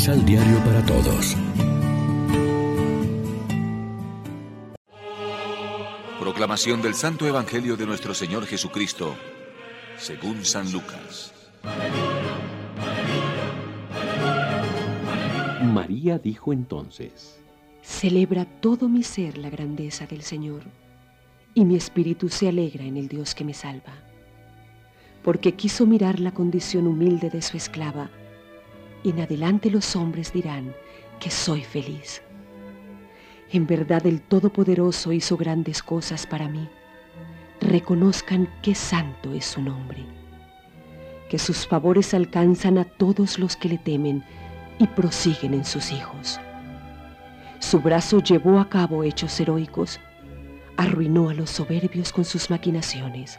Misal Diario para Todos. Proclamación del Santo Evangelio de nuestro Señor Jesucristo, según San Lucas. María dijo entonces, Celebra todo mi ser la grandeza del Señor, y mi espíritu se alegra en el Dios que me salva, porque quiso mirar la condición humilde de su esclava, y en adelante los hombres dirán que soy feliz. En verdad el Todopoderoso hizo grandes cosas para mí. Reconozcan qué santo es su nombre. Que sus favores alcanzan a todos los que le temen y prosiguen en sus hijos. Su brazo llevó a cabo hechos heroicos, arruinó a los soberbios con sus maquinaciones,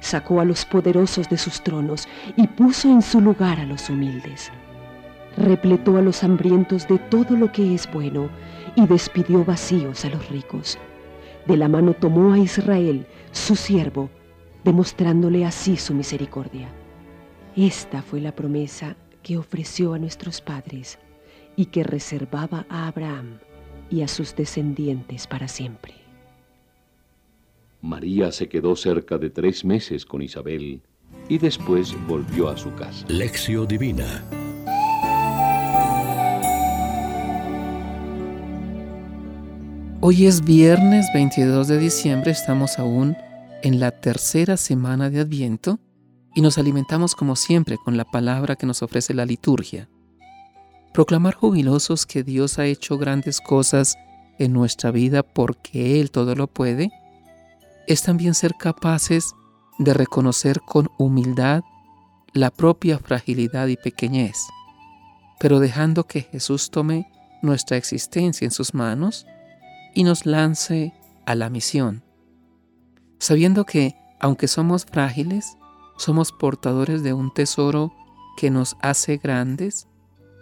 sacó a los poderosos de sus tronos y puso en su lugar a los humildes. Repletó a los hambrientos de todo lo que es bueno y despidió vacíos a los ricos. De la mano tomó a Israel, su siervo, demostrándole así su misericordia. Esta fue la promesa que ofreció a nuestros padres y que reservaba a Abraham y a sus descendientes para siempre. María se quedó cerca de tres meses con Isabel y después volvió a su casa. Lección Divina Hoy es viernes 22 de diciembre, estamos aún en la tercera semana de Adviento y nos alimentamos como siempre con la palabra que nos ofrece la liturgia. Proclamar jubilosos que Dios ha hecho grandes cosas en nuestra vida porque Él todo lo puede, es también ser capaces de reconocer con humildad la propia fragilidad y pequeñez, pero dejando que Jesús tome nuestra existencia en sus manos y nos lance a la misión, sabiendo que, aunque somos frágiles, somos portadores de un tesoro que nos hace grandes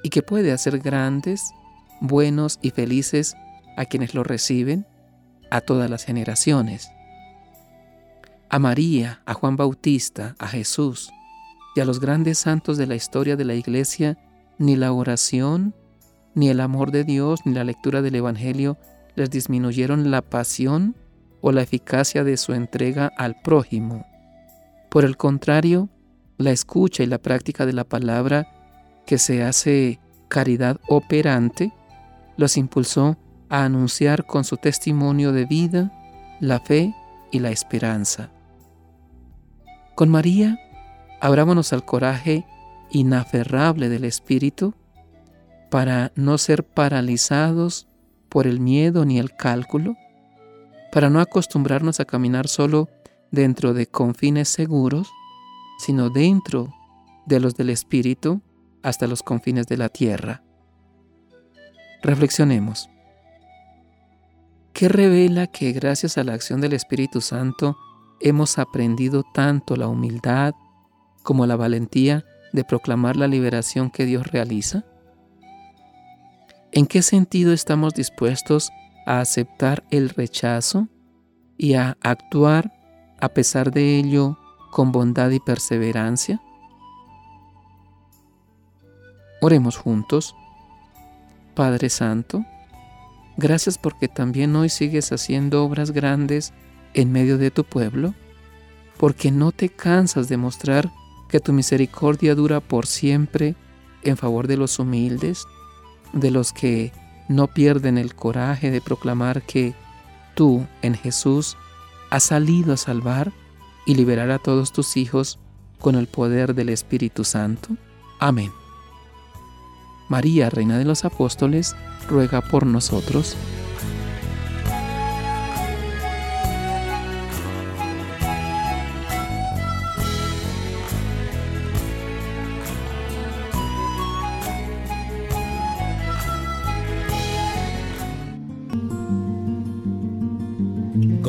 y que puede hacer grandes, buenos y felices a quienes lo reciben, a todas las generaciones. A María, a Juan Bautista, a Jesús y a los grandes santos de la historia de la Iglesia, ni la oración, ni el amor de Dios, ni la lectura del Evangelio les disminuyeron la pasión o la eficacia de su entrega al prójimo. Por el contrario, la escucha y la práctica de la palabra que se hace caridad operante los impulsó a anunciar con su testimonio de vida la fe y la esperanza. Con María, abrámonos al coraje inaferrable del Espíritu para no ser paralizados por el miedo ni el cálculo, para no acostumbrarnos a caminar solo dentro de confines seguros, sino dentro de los del Espíritu hasta los confines de la tierra. Reflexionemos. ¿Qué revela que gracias a la acción del Espíritu Santo hemos aprendido tanto la humildad como la valentía de proclamar la liberación que Dios realiza? ¿En qué sentido estamos dispuestos a aceptar el rechazo y a actuar a pesar de ello con bondad y perseverancia? Oremos juntos. Padre Santo, gracias porque también hoy sigues haciendo obras grandes en medio de tu pueblo, porque no te cansas de mostrar que tu misericordia dura por siempre en favor de los humildes, de los que no pierden el coraje de proclamar que tú en Jesús has salido a salvar y liberar a todos tus hijos con el poder del Espíritu Santo. Amén. María, Reina de los Apóstoles, ruega por nosotros.